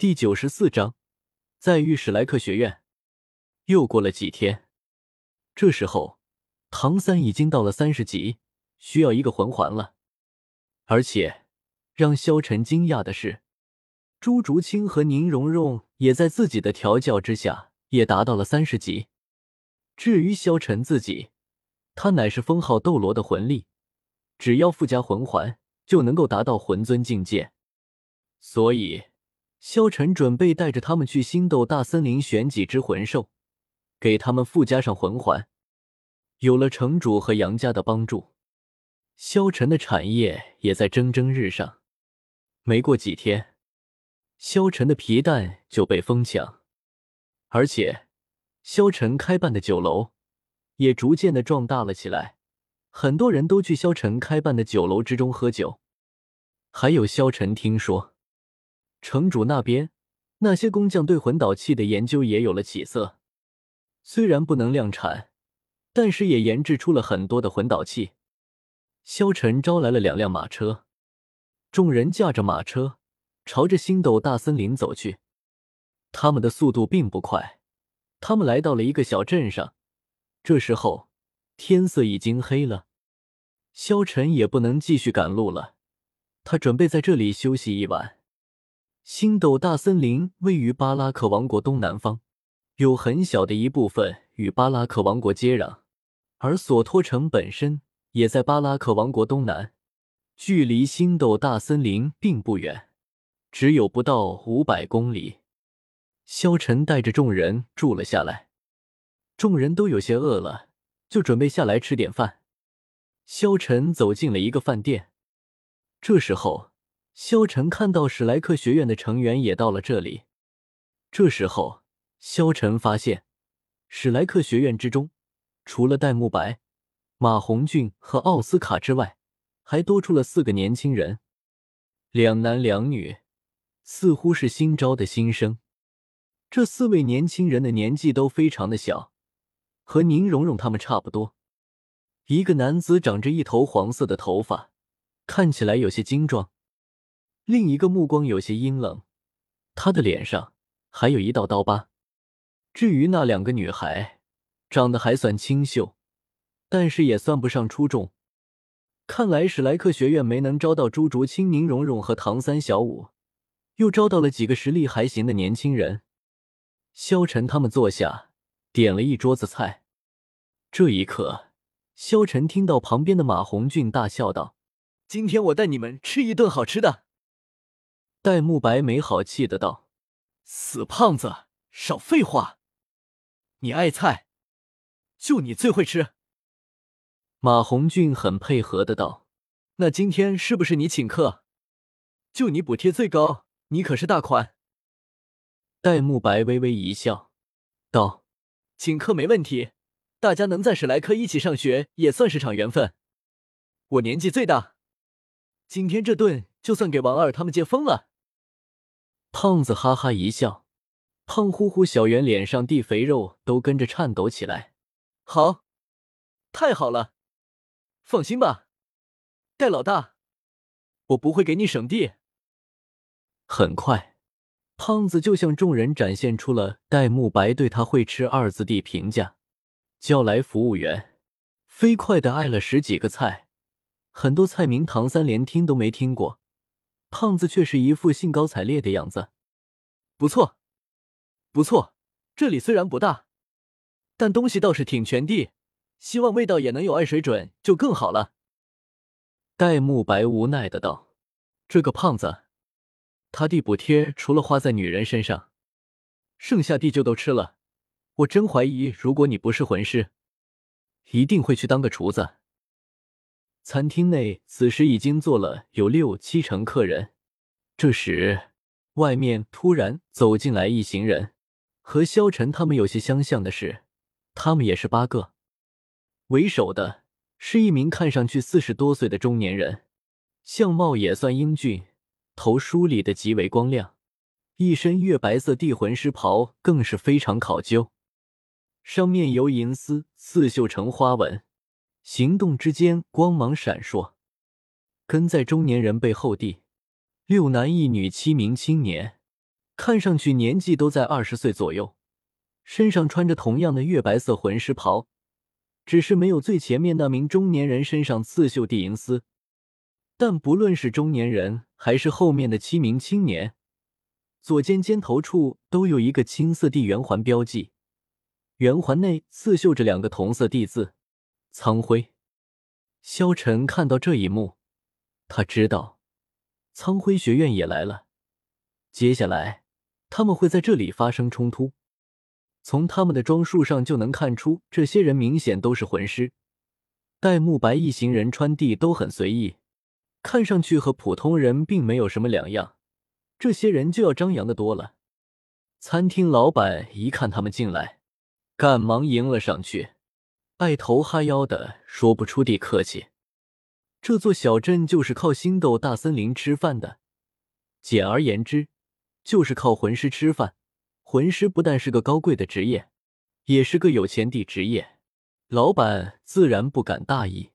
第九十四章，在遇史莱克学院。又过了几天，这时候唐三已经到了三十级，需要一个魂环了。而且让萧晨惊讶的是，朱竹清和宁荣荣也在自己的调教之下，也达到了三十级。至于萧晨自己，他乃是封号斗罗的魂力，只要附加魂环，就能够达到魂尊境界。所以。萧晨准备带着他们去星斗大森林选几只魂兽，给他们附加上魂环。有了城主和杨家的帮助，萧晨的产业也在蒸蒸日上。没过几天，萧晨的皮蛋就被疯抢，而且萧晨开办的酒楼也逐渐的壮大了起来。很多人都去萧晨开办的酒楼之中喝酒，还有萧晨听说。城主那边，那些工匠对魂导器的研究也有了起色。虽然不能量产，但是也研制出了很多的魂导器。萧晨招来了两辆马车，众人驾着马车朝着星斗大森林走去。他们的速度并不快，他们来到了一个小镇上。这时候天色已经黑了，萧晨也不能继续赶路了，他准备在这里休息一晚。星斗大森林位于巴拉克王国东南方，有很小的一部分与巴拉克王国接壤，而索托城本身也在巴拉克王国东南，距离星斗大森林并不远，只有不到五百公里。萧晨带着众人住了下来，众人都有些饿了，就准备下来吃点饭。萧晨走进了一个饭店，这时候。萧晨看到史莱克学院的成员也到了这里，这时候，萧晨发现史莱克学院之中，除了戴沐白、马红俊和奥斯卡之外，还多出了四个年轻人，两男两女，似乎是新招的新生。这四位年轻人的年纪都非常的小，和宁荣荣他们差不多。一个男子长着一头黄色的头发，看起来有些精壮。另一个目光有些阴冷，他的脸上还有一道刀疤。至于那两个女孩，长得还算清秀，但是也算不上出众。看来史莱克学院没能招到朱竹清、宁荣荣和唐三、小舞，又招到了几个实力还行的年轻人。萧晨他们坐下，点了一桌子菜。这一刻，萧晨听到旁边的马红俊大笑道：“今天我带你们吃一顿好吃的。”戴沐白没好气的道：“死胖子，少废话！你爱菜，就你最会吃。”马红俊很配合的道：“那今天是不是你请客？就你补贴最高，你可是大款。”戴沐白微微一笑，道：“请客没问题，大家能在史莱克一起上学，也算是场缘分。我年纪最大，今天这顿就算给王二他们接风了。”胖子哈哈一笑，胖乎乎小圆脸上地肥肉都跟着颤抖起来。好，太好了，放心吧，戴老大，我不会给你省地。很快，胖子就向众人展现出了戴沐白对他会吃二字的评价，叫来服务员，飞快的挨了十几个菜，很多菜名唐三连听都没听过。胖子却是一副兴高采烈的样子，不错，不错。这里虽然不大，但东西倒是挺全的，希望味道也能有爱水准，就更好了。戴沐白无奈的道：“这个胖子，他地补贴除了花在女人身上，剩下地就都吃了。我真怀疑，如果你不是魂师，一定会去当个厨子。”餐厅内此时已经坐了有六七成客人。这时，外面突然走进来一行人，和萧晨他们有些相像的是，他们也是八个。为首的是一名看上去四十多岁的中年人，相貌也算英俊，头梳理的极为光亮，一身月白色地魂师袍更是非常考究，上面由银丝刺绣成花纹。行动之间光芒闪烁，跟在中年人背后地，六男一女七名青年，看上去年纪都在二十岁左右，身上穿着同样的月白色魂师袍，只是没有最前面那名中年人身上刺绣地银丝。但不论是中年人，还是后面的七名青年，左肩肩头处都有一个青色地圆环标记，圆环内刺绣着两个同色地字“苍辉”。萧晨看到这一幕，他知道苍辉学院也来了。接下来，他们会在这里发生冲突。从他们的装束上就能看出，这些人明显都是魂师。戴沐白一行人穿地都很随意，看上去和普通人并没有什么两样。这些人就要张扬的多了。餐厅老板一看他们进来，赶忙迎了上去。爱头哈腰的说不出地客气。这座小镇就是靠星斗大森林吃饭的，简而言之，就是靠魂师吃饭。魂师不但是个高贵的职业，也是个有钱的职业。老板自然不敢大意。